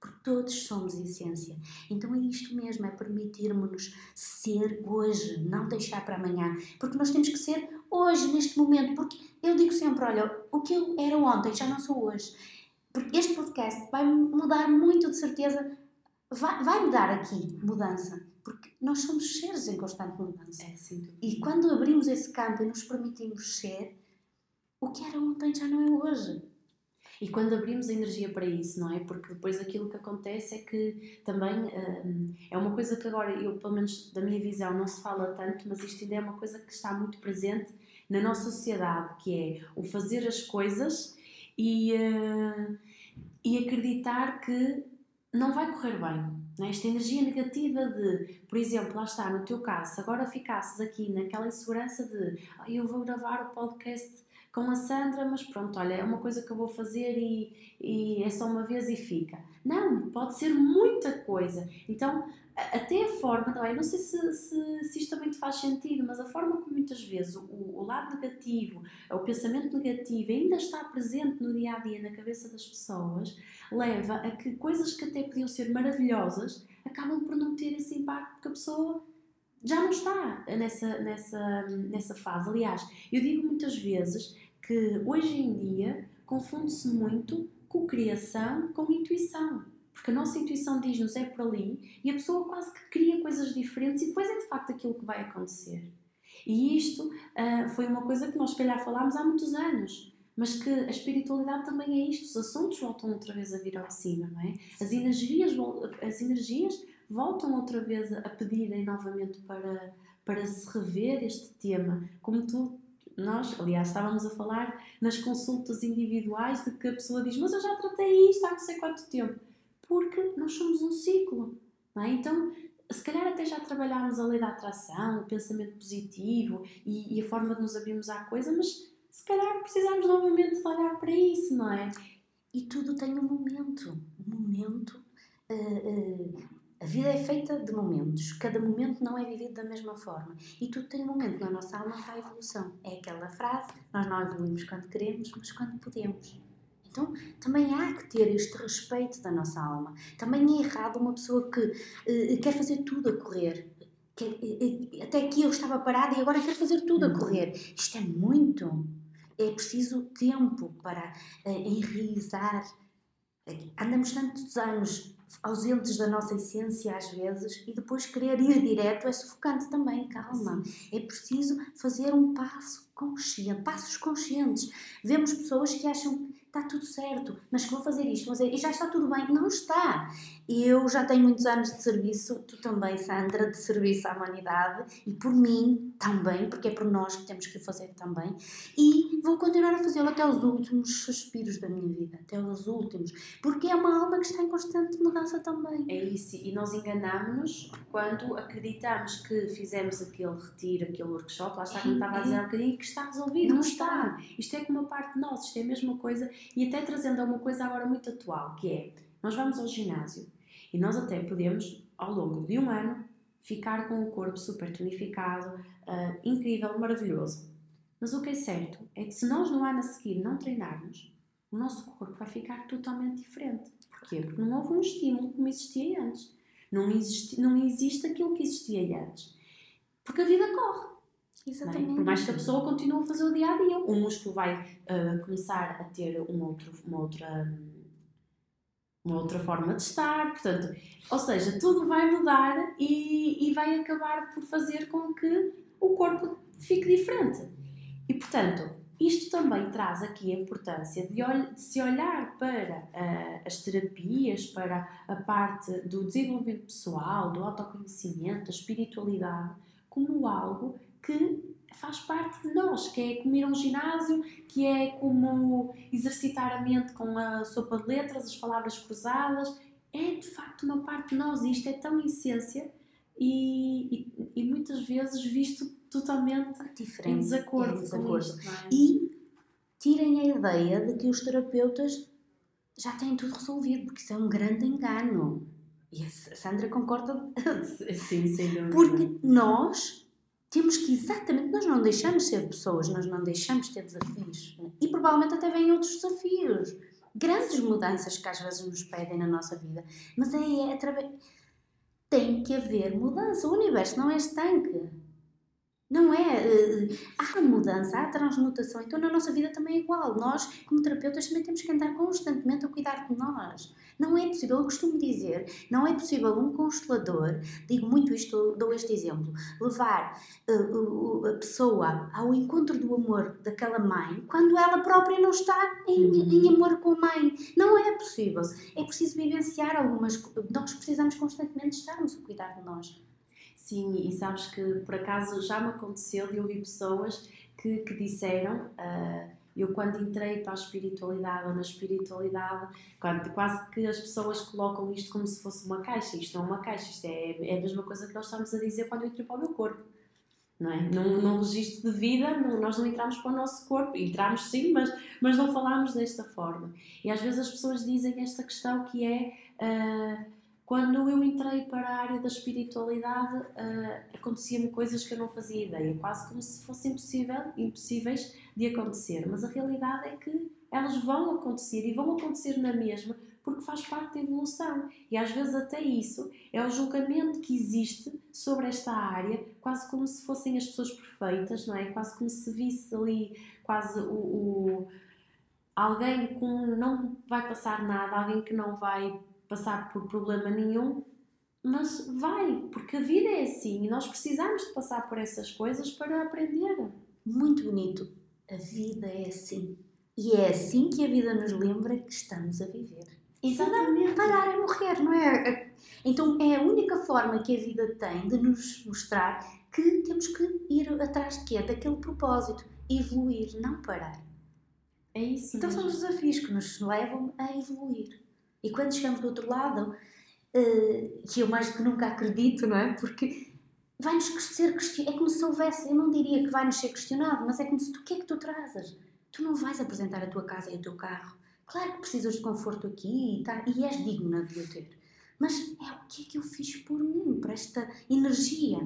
porque todos somos essência. Então é isto mesmo, é permitirmos-nos ser hoje, não deixar para amanhã, porque nós temos que ser hoje, neste momento, porque eu digo sempre, olha, o que eu era ontem já não sou hoje. Porque este podcast vai mudar muito de certeza, vai, vai mudar aqui mudança, porque nós somos seres em constante mudança. É, sim. E quando abrimos esse campo e nos permitimos ser, o que era ontem já não é hoje. E quando abrimos a energia para isso, não é? Porque depois aquilo que acontece é que também hum, é uma coisa que agora, eu pelo menos da minha visão, não se fala tanto, mas isto ainda é uma coisa que está muito presente na nossa sociedade, que é o fazer as coisas e, uh, e acreditar que não vai correr bem. É? Esta energia negativa de, por exemplo, lá está, no teu caso, se agora ficasses aqui naquela insegurança de ah, eu vou gravar o podcast com a Sandra, mas pronto, olha, é uma coisa que eu vou fazer e, e é só uma vez e fica. Não, pode ser muita coisa. Então, até a forma, não é? Não sei se, se, se, isto também te faz sentido, mas a forma como muitas vezes o, o, lado negativo, o pensamento negativo ainda está presente no dia a dia na cabeça das pessoas, leva a que coisas que até podiam ser maravilhosas acabam por não ter esse impacto, porque a pessoa já não está nessa, nessa, nessa fase. Aliás, eu digo muitas vezes que hoje em dia confunde-se muito com criação com intuição. Porque a nossa intuição diz-nos é por ali e a pessoa quase que cria coisas diferentes e depois é de facto aquilo que vai acontecer. E isto uh, foi uma coisa que nós, se calhar, falámos há muitos anos, mas que a espiritualidade também é isto. Os assuntos voltam outra vez a vir ao cima, não é? As energias, as energias voltam outra vez a pedirem novamente para, para se rever este tema. Como tu nós, aliás, estávamos a falar nas consultas individuais de que a pessoa diz: Mas eu já tratei isto há não sei quanto tempo. Porque nós somos um ciclo. É? Então, se calhar até já trabalhámos a lei da atração, o pensamento positivo e, e, a forma de nos abrirmos à coisa, mas se calhar precisamos novamente de olhar para isso, não é? E tudo tem um momento. Um momento. Uh, uh, a vida é feita de momentos, cada momento não é vivido da mesma forma. E tudo tem um momento na nossa alma para a evolução. É aquela frase: nós não evoluímos quando queremos, mas quando podemos. Então, também há que ter este respeito da nossa alma. Também é errado uma pessoa que uh, quer fazer tudo a correr. Quer, uh, até aqui eu estava parada e agora quero fazer tudo a uhum. correr. Isto é muito. É preciso tempo para uh, enraizar. Andamos tantos anos ausentes da nossa essência às vezes e depois querer ir direto é sufocante também, calma. Sim. É preciso fazer um passo consciente, passos conscientes. Vemos pessoas que acham está tudo certo, mas que vou fazer isto, fazer, e já está tudo bem. Não está. Eu já tenho muitos anos de serviço, tu também, Sandra, de serviço à humanidade, e por mim também, porque é por nós que temos que fazer também, e vou continuar a fazê-lo até os últimos suspiros da minha vida, até os últimos, porque é uma alma que está em constante mudança também. É isso, e nós enganamos-nos quando acreditamos que fizemos aquele retiro, aquele workshop, lá está, como estava a dizer um bocadinho, que está resolvido. Não, não está. está. Isto é como uma parte de nós, isto é a mesma coisa e até trazendo a uma coisa agora muito atual, que é, nós vamos ao ginásio e nós até podemos, ao longo de um ano, ficar com o corpo super tonificado, uh, incrível, maravilhoso. Mas o que é certo é que se nós no ano a seguir não treinarmos, o nosso corpo vai ficar totalmente diferente. Porquê? Porque não houve um estímulo como existia antes. Não existe, não existe aquilo que existia antes. Porque a vida corre. É? Exatamente. Por mais que a pessoa continue a fazer o dia a dia, o músculo vai uh, começar a ter um outro, uma outra uma outra forma de estar, portanto, ou seja, tudo vai mudar e, e vai acabar por fazer com que o corpo fique diferente. E portanto, isto também traz aqui a importância de, de se olhar para uh, as terapias, para a parte do desenvolvimento pessoal, do autoconhecimento, da espiritualidade, como algo que faz parte de nós, que é a um ginásio, que é como exercitar a mente com a sopa de letras, as palavras cruzadas. É de facto uma parte de nós e isto é tão essência e, e, e muitas vezes visto totalmente Diferente, em desacordo, é desacordo. isto. É? E tirem a ideia de que os terapeutas já têm tudo resolvido, porque isso é um grande engano. E a Sandra concorda. Sim, sem dúvida. Porque nós temos que exatamente, nós não deixamos ser pessoas, nós não deixamos ter desafios. E provavelmente até vêm outros desafios. Grandes mudanças que às vezes nos pedem na nossa vida. Mas é, é através. Tem que haver mudança. O universo não é estanque. Não é. Uh, há mudança, há transmutação. Então na nossa vida também é igual. Nós, como terapeutas, também temos que andar constantemente a cuidar de nós. Não é possível, eu costumo dizer, não é possível um constelador, digo muito isto, dou este exemplo, levar uh, a pessoa ao encontro do amor daquela mãe quando ela própria não está em, uhum. em amor com a mãe. Não é possível. É preciso vivenciar algumas. Nós precisamos constantemente estarmos a cuidar de nós. Sim, e sabes que por acaso já me aconteceu de ouvir pessoas que, que disseram. Uh, eu, quando entrei para a espiritualidade ou na espiritualidade, quando, quase que as pessoas colocam isto como se fosse uma caixa. Isto não é uma caixa, isto é, é a mesma coisa que nós estamos a dizer quando eu entrei para o meu corpo. Não é? Num, num registro de vida, nós não entramos para o nosso corpo. Entramos sim, mas, mas não falamos desta forma. E às vezes as pessoas dizem esta questão que é. Uh, quando eu entrei para a área da espiritualidade, uh, aconteciam-me coisas que eu não fazia ideia, quase como se fossem impossível, impossíveis de acontecer. Mas a realidade é que elas vão acontecer e vão acontecer na mesma, porque faz parte da evolução. E às vezes até isso é o julgamento que existe sobre esta área, quase como se fossem as pessoas perfeitas, não é? Quase como se visse ali quase o, o alguém que não vai passar nada, alguém que não vai passar por problema nenhum, mas vai, porque a vida é assim e nós precisamos de passar por essas coisas para aprender. Muito bonito. A vida é assim. E é assim que a vida nos lembra que estamos a viver. Exatamente. Parar é morrer, não é? Então é a única forma que a vida tem de nos mostrar que temos que ir atrás de quê? Daquele propósito. Evoluir, não parar. É isso. Então mesmo. são os desafios que nos levam a evoluir. E quando chegamos do outro lado, uh, que eu mais do que nunca acredito, não é? Porque vai-nos ser questionado. É como se houvesse, eu não diria que vai-nos ser questionado, mas é como se tu, o que é que tu trazes? Tu não vais apresentar a tua casa e o teu carro. Claro que precisas de conforto aqui e, tá, e és digna de o ter. Mas é o que é que eu fiz por mim, para esta energia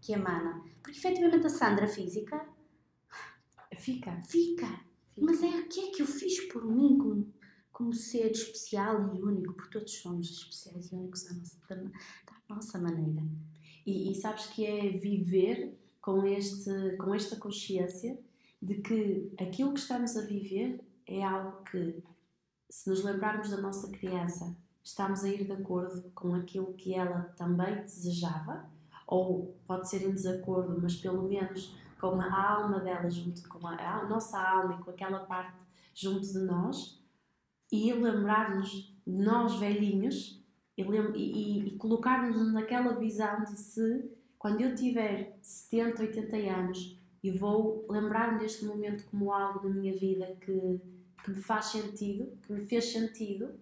que emana. Porque efetivamente a Sandra física fica. Fica. Fica. Mas é o que é que eu fiz por mim como como ser especial e único, porque todos somos especiais e únicos à nossa, da, nossa maneira. E, e, sabes que é viver com, este, com esta consciência de que aquilo que estamos a viver é algo que, se nos lembrarmos da nossa criança, estamos a ir de acordo com aquilo que ela também desejava, ou pode ser em desacordo, mas pelo menos com a alma dela junto com a, a nossa alma e com aquela parte junto de nós, e lembrar-nos de nós velhinhos e, e, e colocar-nos naquela visão de se, quando eu tiver 70, 80 anos, e vou lembrar-me deste momento como algo da minha vida que, que me faz sentido, que me fez sentido,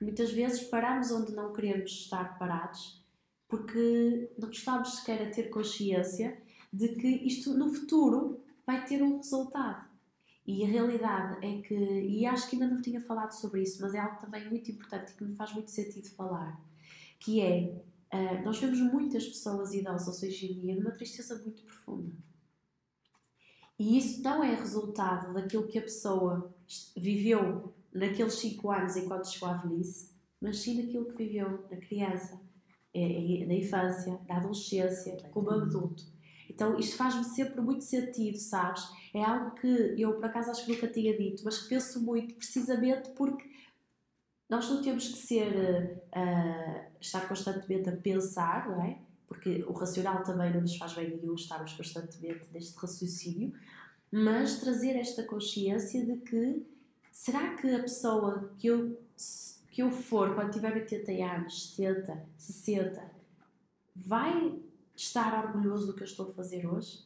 muitas vezes paramos onde não queremos estar parados, porque não estamos sequer a ter consciência de que isto no futuro vai ter um resultado. E a realidade é que, e acho que ainda não tinha falado sobre isso, mas é algo também muito importante e que me faz muito sentido falar, que é, uh, nós vemos muitas pessoas idosas hoje em dia numa tristeza muito profunda. E isso não é resultado daquilo que a pessoa viveu naqueles 5 anos enquanto chegou à velhice, mas sim daquilo que viveu na criança, na infância, na adolescência, como adulto. Então isto faz-me sempre muito sentido, sabes? É algo que eu por acaso acho que nunca tinha dito, mas penso muito precisamente porque nós não temos que ser, uh, estar constantemente a pensar, não é? Porque o racional também não nos faz bem nenhum estarmos constantemente neste raciocínio, mas trazer esta consciência de que será que a pessoa que eu, que eu for quando tiver 80 anos, 70, 60, vai estar orgulhoso do que eu estou a fazer hoje?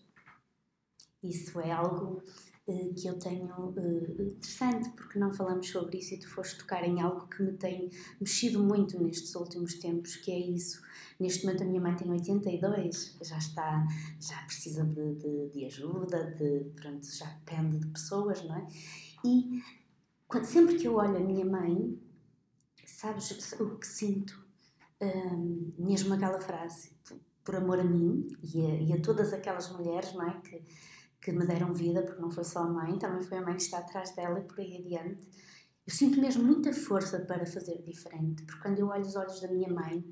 Isso é algo uh, que eu tenho uh, interessante, porque não falamos sobre isso e tu foste tocar em algo que me tem mexido muito nestes últimos tempos, que é isso Neste momento a minha mãe tem 82, já está, já precisa de, de, de ajuda, de, pronto, já depende de pessoas, não é? E quando, sempre que eu olho a minha mãe, sabes o que sinto? Um, mesmo aquela frase, por amor a mim e a, e a, todas aquelas mulheres, não é? Que, que me deram vida, porque não foi só a mãe, também foi a mãe que está atrás dela e por aí adiante. Eu sinto mesmo muita força para fazer diferente, porque quando eu olho os olhos da minha mãe,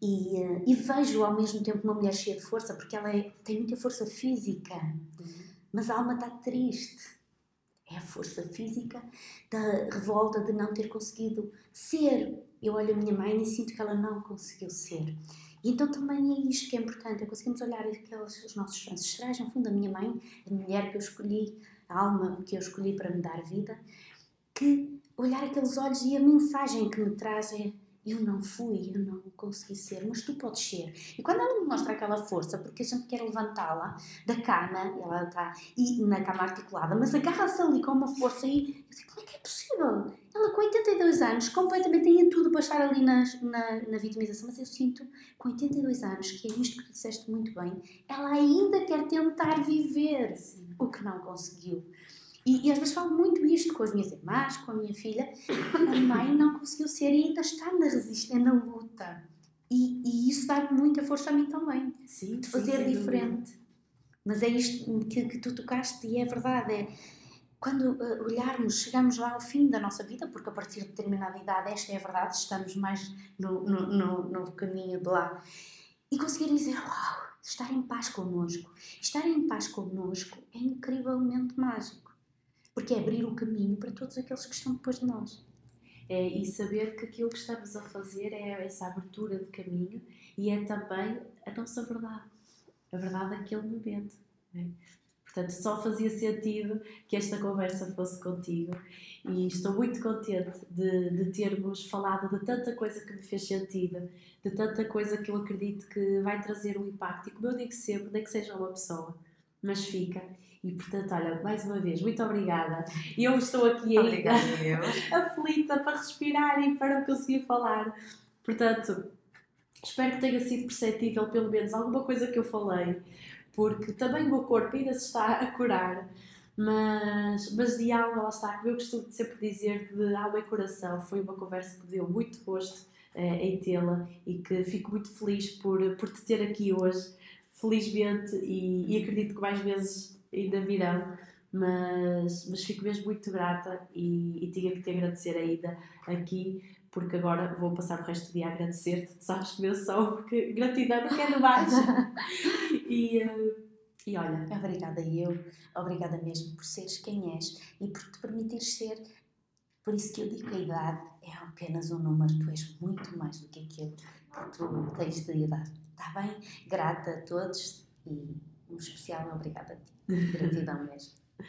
e, uh, e, vejo ao mesmo tempo uma mulher cheia de força, porque ela é, tem muita força física, mas a alma está triste. É a força física da revolta de não ter conseguido ser. Eu olho a minha mãe e sinto que ela não conseguiu ser. E então também é isto que é importante, é conseguirmos olhar aqueles, os nossos ancestrais, no fundo a minha mãe, a mulher que eu escolhi, a alma que eu escolhi para me dar vida, que olhar aqueles olhos e a mensagem que me traz é eu não fui, eu não consegui ser, mas tu podes ser. E quando ela me mostra aquela força, porque a gente quer levantá-la da cama, ela está e na cama articulada, mas agarra-se ali com uma força e eu digo, como é que é possível? Ela com 82 anos, completamente tinha tudo para estar ali na, na, na vitamização, mas eu sinto, com 82 anos, que é isto que tu disseste muito bem, ela ainda quer tentar viver Sim. o que não conseguiu. E, e, às vezes falo muito isto com as minhas irmãs, com a minha filha. A mãe não conseguiu ser e ainda está na resistência, na luta. E, e isso dá muita força a mim também. Sim, de fazer sim, diferente. Mas é isto que, que, tu tocaste e é verdade. É, quando uh, olharmos, chegamos lá ao fim da nossa vida, porque a partir de determinada idade, esta é a verdade, estamos mais no, no, no, no caminho de lá. E conseguir dizer, uau, estar em paz connosco. Estar em paz connosco é incrivelmente mágico porque é abrir o caminho para todos aqueles que estão depois de nós. É, e saber que aquilo que estamos a fazer é essa abertura de caminho e é também a nossa verdade, a verdade daquele momento. É? Portanto, só fazia sentido que esta conversa fosse contigo e estou muito contente de, de termos falado de tanta coisa que me fez sentido, de tanta coisa que eu acredito que vai trazer um impacto. E como eu digo sempre, nem que seja uma pessoa, mas fica. E portanto, olha, mais uma vez, muito obrigada. Eu estou aqui ainda aflita para respirar e para conseguir falar. Portanto, espero que tenha sido perceptível pelo menos alguma coisa que eu falei, porque também o meu corpo ainda se está a curar. Mas, mas de alma, lá está, eu costumo sempre dizer, de alma e coração, foi uma conversa que me deu muito gosto eh, em tê-la e que fico muito feliz por, por te ter aqui hoje, felizmente, e, e acredito que mais vezes ainda virão, mas, mas fico mesmo muito grata e, e tinha que te agradecer ainda aqui, porque agora vou passar o resto do dia a agradecer-te, tu sabes que eu sou, porque gratidão não quero mais. e, eh, e olha. Obrigada eu, obrigada mesmo por seres quem és e por te permitires ser. Por isso que eu digo que a idade é apenas um número, tu és muito mais do que aquilo que tu tens de idade. Está bem? Grata a todos e um especial obrigada a ti. Gratidão mesmo.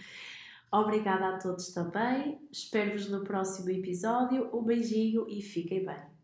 Obrigada a todos também. Espero-vos no próximo episódio. Um beijinho e fiquem bem.